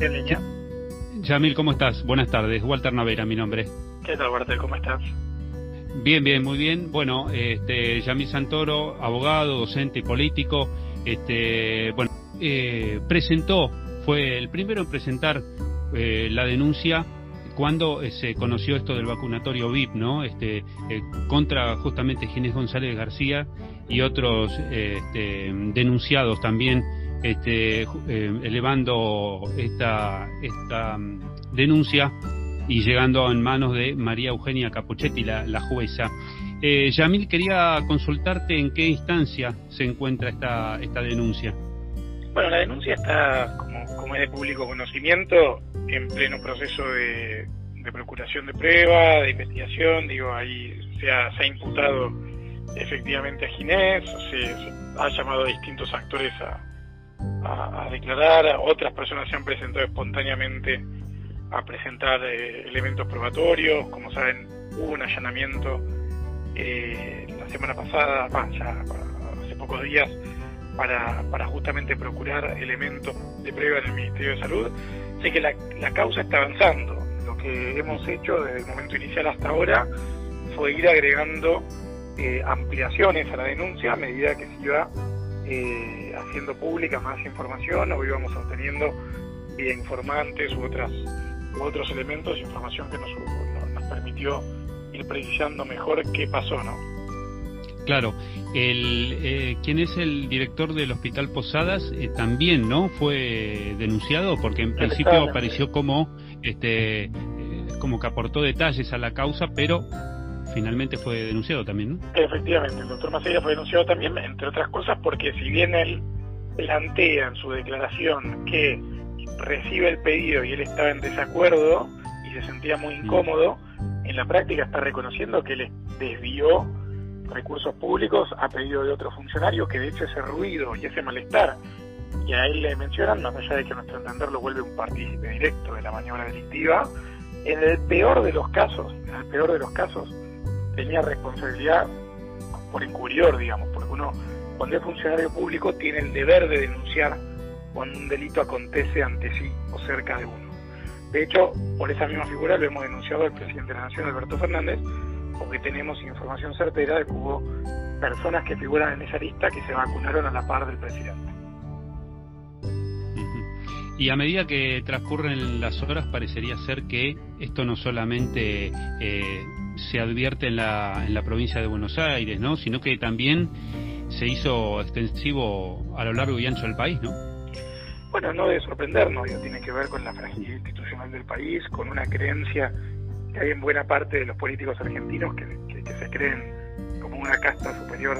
en línea. Yamil, ¿cómo estás? Buenas tardes. Walter Navera, mi nombre. ¿Qué tal, Walter? ¿Cómo estás? Bien, bien, muy bien. Bueno, este, Yamil Santoro, abogado, docente y político, este, bueno, eh, presentó, fue el primero en presentar eh, la denuncia cuando eh, se conoció esto del vacunatorio VIP, ¿no? Este, contra justamente Ginés González García y otros este, denunciados también este, eh, elevando esta, esta mm, denuncia y llegando en manos de María Eugenia Capuchetti, la, jueza. Eh, Yamil, quería consultarte en qué instancia se encuentra esta, esta denuncia. Bueno, la denuncia está, como, como es de público conocimiento, en pleno proceso de, de procuración de prueba, de investigación. Digo, ahí se ha, se ha imputado efectivamente a Ginés, se, se ha llamado a distintos actores a, a, declarar, otras personas se han presentado espontáneamente a presentar eh, elementos probatorios, como saben hubo un allanamiento eh, la semana pasada, ya hace pocos días, para, justamente procurar elementos de prueba en el Ministerio de Salud. Sé que la, la causa está avanzando. Lo que hemos hecho desde el momento inicial hasta ahora fue ir agregando eh, ampliaciones a la denuncia a medida que se iba eh, haciendo pública más información o íbamos obteniendo vía informantes u, otras, u otros elementos, información que nos, nos permitió ir precisando mejor qué pasó, ¿no? Claro, el, eh, quien es el director del Hospital Posadas eh, también, ¿no? Fue denunciado porque en principio apareció como, este, eh, como que aportó detalles a la causa, pero finalmente fue denunciado también, ¿no? Efectivamente, el doctor Maceira fue denunciado también, entre otras cosas, porque si bien él plantea en su declaración que recibe el pedido y él estaba en desacuerdo y se sentía muy incómodo, en la práctica está reconociendo que él desvió recursos públicos a pedido de otro funcionario, que de hecho ese ruido y ese malestar y a él le mencionan, más allá de que nuestro entender lo vuelve un partícipe directo de la maniobra delictiva, en el peor de los casos, en el peor de los casos, tenía responsabilidad por encubridor, digamos, porque uno, cuando es funcionario público, tiene el deber de denunciar cuando un delito acontece ante sí o cerca de uno. De hecho, por esa misma figura lo hemos denunciado al presidente de la Nación, Alberto Fernández, porque tenemos información certera de que hubo personas que figuran en esa lista que se vacunaron a la par del presidente. Y a medida que transcurren las horas parecería ser que esto no solamente eh, se advierte en la, en la provincia de Buenos Aires, ¿no? sino que también se hizo extensivo a lo largo y ancho del país, ¿no? Bueno, no de sorprendernos, tiene que ver con la fragilidad institucional del país, con una creencia que hay en buena parte de los políticos argentinos que, que se creen como una casta superior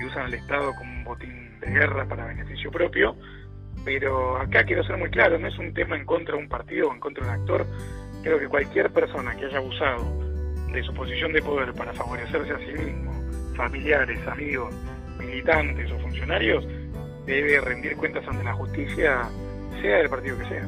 y usan al Estado como un botín de guerra para beneficio propio. Pero acá quiero ser muy claro, no es un tema en contra de un partido o en contra de un actor. Creo que cualquier persona que haya abusado de su posición de poder para favorecerse a sí mismo, familiares, amigos, militantes o funcionarios, debe rendir cuentas ante la justicia, sea del partido que sea.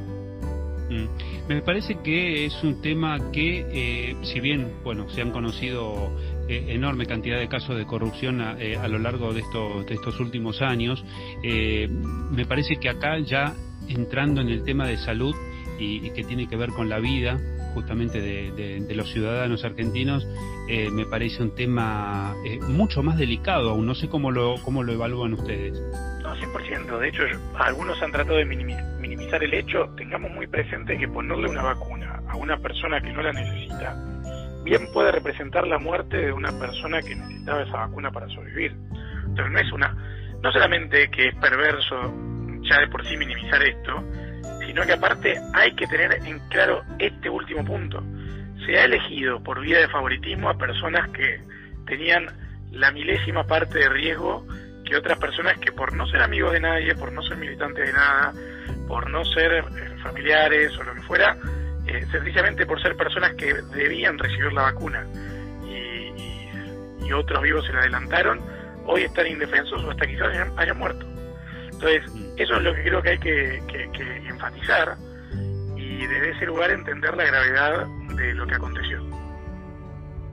Mm. Me parece que es un tema que, eh, si bien, bueno, se han conocido eh, enorme cantidad de casos de corrupción a, eh, a lo largo de estos, de estos últimos años, me parece que acá ya entrando en el tema de salud y que tiene que ver con la vida justamente de, los ciudadanos argentinos, eh, me parece un tema eh, mucho más delicado aún. No sé cómo lo, cómo lo evalúan ustedes. No, 100%. De hecho, algunos han tratado de minimizar el hecho. Tengamos muy presente que ponerle una vacuna a una persona que no la necesita, bien puede representar la muerte de una persona que necesitaba esa vacuna para sobrevivir. Entonces no es una, no solamente que es perverso ya de por sí minimizar esto, sino que aparte hay que tener en claro este último punto. Se ha elegido por vía de favoritismo a personas que tenían la milésima parte de riesgo que otras personas que por no ser amigos de nadie, por no ser militantes de nada, por no ser eh, familiares o lo que fuera, eh, sencillamente por ser personas que debían recibir la vacuna y, otros vivos se la adelantaron, hoy están indefensos o hasta quizás hayan, hayan muerto. Entonces, eso es lo que creo que hay que, que, que, enfatizar y desde ese lugar entender la gravedad de lo que aconteció.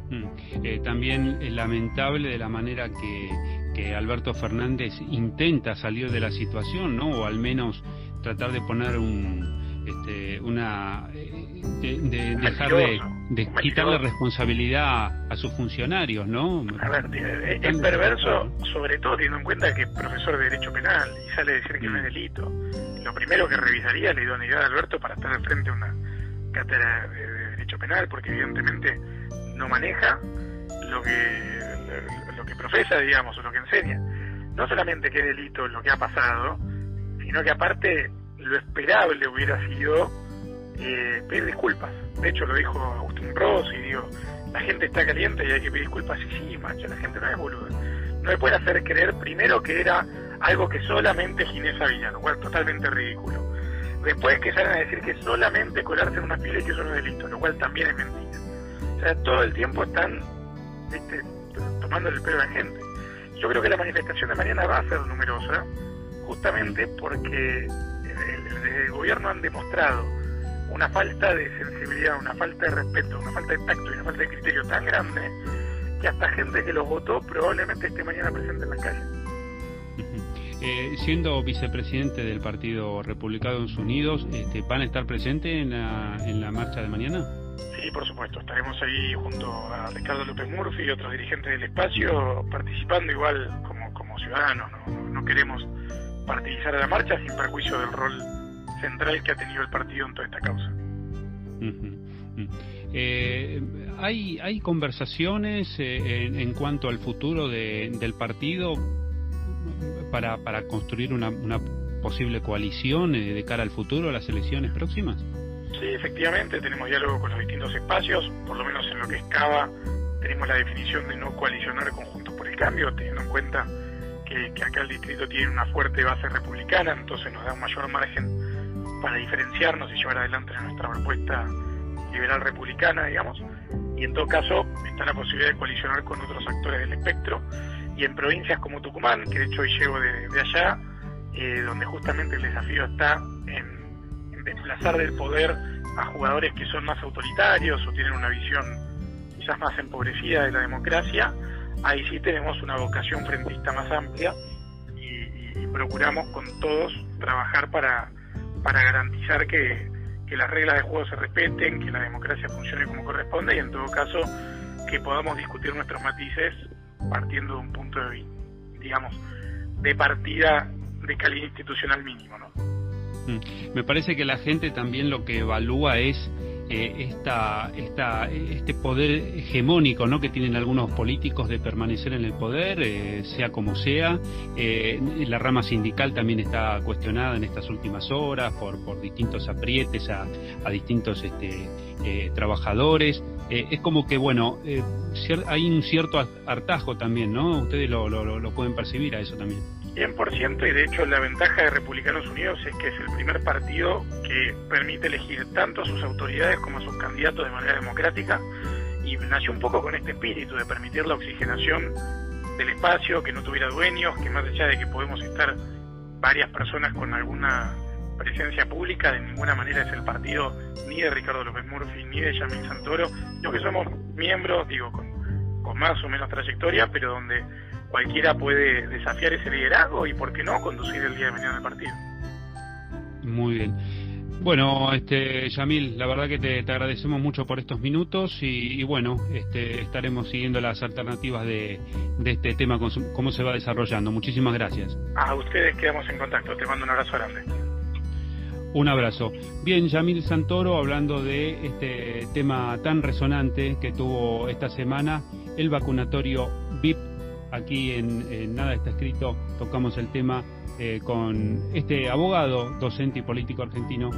Mm. Eh, también es lamentable de la manera que, que Alberto Fernández intenta salir de la situación, ¿no? O al menos tratar de poner un, este, una eh, de, dejar de, de quitarle responsabilidad a sus funcionarios, ¿no? A ver, es perverso, sobre todo teniendo en cuenta que es profesor de Derecho Penal y sale a decir que no es mm. delito. Lo primero que revisaría es la idoneidad de Alberto para estar al frente de una cátedra de, Derecho Penal, porque evidentemente no maneja lo que, lo que profesa, digamos, o lo que enseña. No solamente que es delito lo que ha pasado, sino que aparte lo esperable hubiera sido eh, pedir disculpas. De hecho, lo dijo Agustín Ross y digo, la gente está caliente y hay que pedir disculpas. Y sí, macho, la gente no es boluda. No me puede hacer creer primero que era algo que solamente Ginés cual es totalmente ridículo. Después que salen a decir que solamente colarse en una fila es delito, lo cual también es mentira. O sea, todo el tiempo están tomando el pelo a la gente. Yo creo que la manifestación de mañana va a ser numerosa, justamente porque desde el gobierno han demostrado una falta de sensibilidad, una falta de respeto, una falta de tacto y una falta de criterio tan grande que hasta gente que los votó probablemente esté mañana presente en la calle. Eh, siendo vicepresidente del Partido Republicanos Unidos, este, ¿van a estar presentes en la, en la marcha de mañana? Sí, por supuesto. Estaremos ahí junto a Ricardo López Murphy y otros dirigentes del espacio participando igual como, como ciudadanos. No, no queremos partidizar a la marcha sin perjuicio del rol central que ha tenido el partido en toda esta causa. Eh, ¿hay, ¿Hay conversaciones eh, en, cuanto al futuro del partido para, para construir una, una posible coalición eh, de cara al futuro, a las elecciones próximas? Sí, efectivamente, tenemos diálogo con los distintos espacios, por lo menos en lo que es Cava, tenemos la definición de no coalicionar conjuntos por el cambio, teniendo en cuenta que, que acá el distrito tiene una fuerte base republicana, entonces nos da un mayor margen para diferenciarnos y llevar adelante nuestra propuesta liberal republicana, digamos, y en todo caso está la posibilidad de coalicionar con otros actores del espectro, y en provincias como Tucumán, que de hecho hoy llego de, allá, eh, donde justamente el desafío está en, desplazar del poder a jugadores que son más autoritarios o tienen una visión quizás más empobrecida de la democracia, ahí sí tenemos una vocación frentista más amplia y procuramos con todos trabajar para para garantizar que, las reglas de juego se respeten, que la democracia funcione como corresponde y en todo caso que podamos discutir nuestros matices partiendo de un punto de, digamos, de partida de calidad institucional mínimo, ¿no? Mm. Me parece que la gente también lo que evalúa es eh, esta, esta, este poder hegemónico ¿no? que tienen algunos políticos de permanecer en el poder, eh, sea como sea. Eh, la rama sindical también está cuestionada en estas últimas horas por, por distintos aprietes a, a distintos este, trabajadores. es como que, bueno, hay un cierto hartajo también, ¿no? Ustedes lo, lo, lo pueden percibir a eso también. 100% y de hecho la ventaja de Republicanos Unidos es que es el primer partido que permite elegir tanto a sus autoridades como a sus candidatos de manera democrática y nació un poco con este espíritu de permitir la oxigenación del espacio, que no tuviera dueños, que más allá de que podemos estar varias personas con alguna presencia pública, de ninguna manera es el partido ni de Ricardo López Murphy ni de Yamil Santoro, lo que somos miembros, digo, con, con más o menos trayectoria, pero donde cualquiera puede desafiar ese liderazgo y, por qué no, conducir el día de mañana el partido. Muy bien. Bueno, este, Yamil, la verdad que te, agradecemos mucho por estos minutos y, bueno, este, estaremos siguiendo las alternativas de, este tema, cómo se va desarrollando. Muchísimas gracias. A ustedes quedamos en contacto. Te mando un abrazo grande. Un abrazo. Bien, Yamil Santoro, hablando de este tema tan resonante que tuvo esta semana, el vacunatorio VIP Aquí en, Nada está escrito tocamos el tema eh, con este abogado, docente y político argentino.